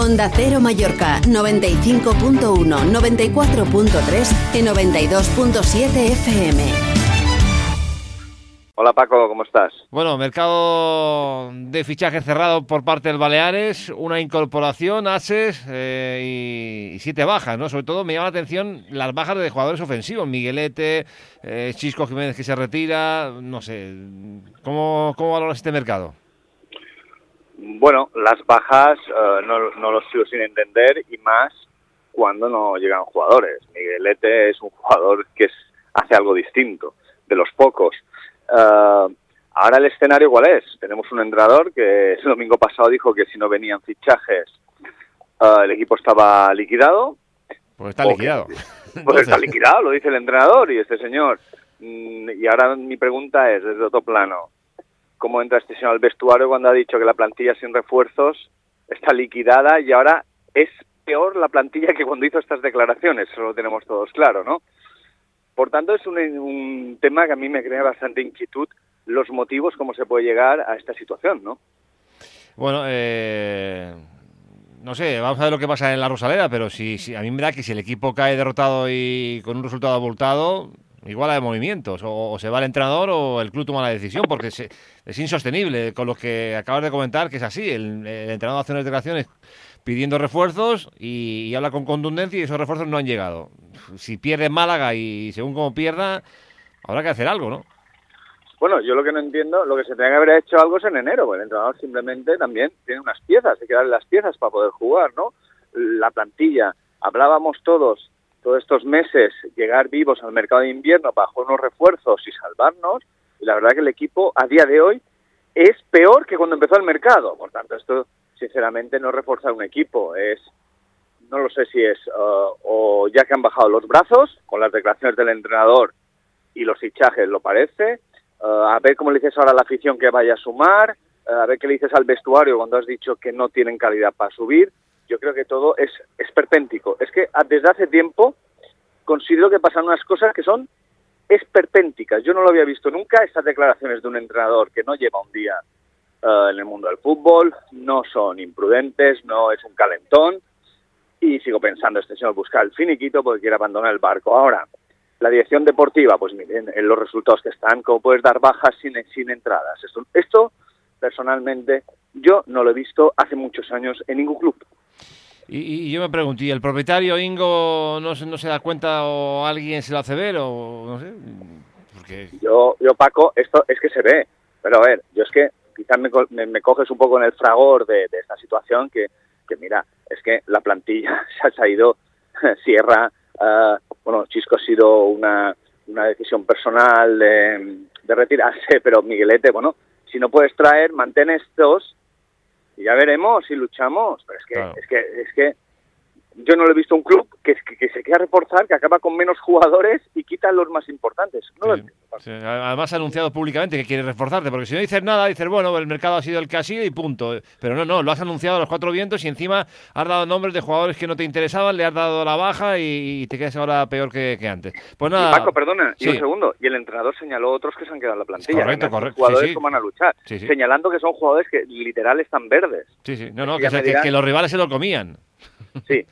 Onda Cero Mallorca 95.1, 94.3 y 92.7 FM. Hola Paco, ¿cómo estás? Bueno, mercado de fichaje cerrado por parte del Baleares, una incorporación, Ases eh, y, siete bajas, ¿no? Sobre todo me llama la atención las bajas de jugadores ofensivos, Miguelete, eh, Chisco Jiménez que se retira, no sé, ¿cómo, cómo valoras este mercado? Bueno, las bajas eh, no, no los sigo sin entender y más cuando no llegan jugadores. Miguelete es un jugador que es, hace algo distinto, de los pocos. Uh, ahora el escenario cuál es? Tenemos un entrenador que el domingo pasado dijo que si no venían fichajes uh, el equipo estaba liquidado. Pues está liquidado. pues está liquidado, lo dice el entrenador y este señor. Mm, y ahora mi pregunta es, desde otro plano, ¿cómo entra este señor al vestuario cuando ha dicho que la plantilla sin refuerzos está liquidada y ahora es peor la plantilla que cuando hizo estas declaraciones? Eso lo tenemos todos claro, ¿no? Por tanto, es un, tema que a mí me crea bastante inquietud los motivos, cómo se puede llegar a esta situación, ¿no? Bueno, eh, no sé, vamos a ver lo que pasa en la Rosaleda, pero si, a mí me da que si el equipo cae derrotado y con un resultado abultado, igual hay movimientos, o, se va el entrenador o el club toma la decisión, porque es, insostenible con lo que acabas de comentar, que es así, el, entrenador hace unas declaraciones pidiendo refuerzos y, habla con contundencia y esos refuerzos no han llegado. Si pierde Málaga y según como pierda, habrá que hacer algo, ¿no? Bueno, yo lo que no entiendo, lo que se tenía que haber hecho algo es en enero, el entrenador simplemente también tiene unas piezas, hay que darle las piezas para poder jugar, ¿no? La plantilla, hablábamos todos, todos estos meses, llegar vivos al mercado de invierno bajo unos refuerzos y salvarnos, y la verdad que el equipo a día de hoy es peor que cuando empezó el mercado, por tanto esto sinceramente no reforzar un equipo, es no lo sé si es uh, o ya que han bajado los brazos con las declaraciones del entrenador y los fichajes lo parece, uh, a ver cómo le dices ahora a la afición que vaya a sumar, uh, a ver qué le dices al vestuario cuando has dicho que no tienen calidad para subir. Yo creo que todo es esperpéntico. Es que desde hace tiempo considero que pasan unas cosas que son esperpénticas. Yo no lo había visto nunca, estas declaraciones de un entrenador que no lleva un día eh, en el mundo del fútbol, no son imprudentes, no es un calentón y sigo pensando, este señor busca el finiquito porque quiere abandonar el barco. Ahora, la dirección deportiva, pues miren, en los resultados que están, ¿cómo puedes dar bajas sin, sin entradas? Esto, esto, personalmente, yo no lo he visto hace muchos años en ningún club. Y, yo me pregunto, ¿y el propietario Ingo no, no se da cuenta o alguien se lo hace ver o no sé? Porque... Yo, yo, Paco, esto es que se ve. Pero a ver, yo es que quizás me, coges un poco en el fragor de, esta situación que, que, mira, es que la plantilla se ha ido, Sierra, uh, bueno, Chisco ha sido una, una decisión personal de, de, retirarse, pero Miguelete, bueno, si no puedes traer, mantén estos y ya veremos si luchamos, pero es que, es que, es que yo no lo he visto un club que, que, se quiera reforzar, que acaba con menos jugadores y quita los más importantes. Además ha anunciado públicamente que quiere reforzarte, porque si no dices nada, dices, bueno, el mercado ha sido el que ha sido y punto. Pero no, no, lo has anunciado a los cuatro vientos y encima has dado nombres de jugadores que no te interesaban, le has dado la baja y, te quedas ahora peor que, antes. Pues nada. Paco, perdona, y un segundo. Y el entrenador señaló otros que se han quedado en la plantilla. Correcto, correcto. Jugadores que van a luchar, señalando que son jugadores que literal están verdes. Sí, sí. No, no, que, que los rivales se lo comían. Sí,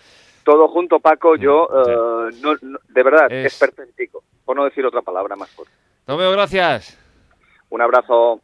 todo junto, Paco, yo, eh, no, de verdad, es... por no decir otra palabra más fuerte. Tomeo, gracias. Un abrazo.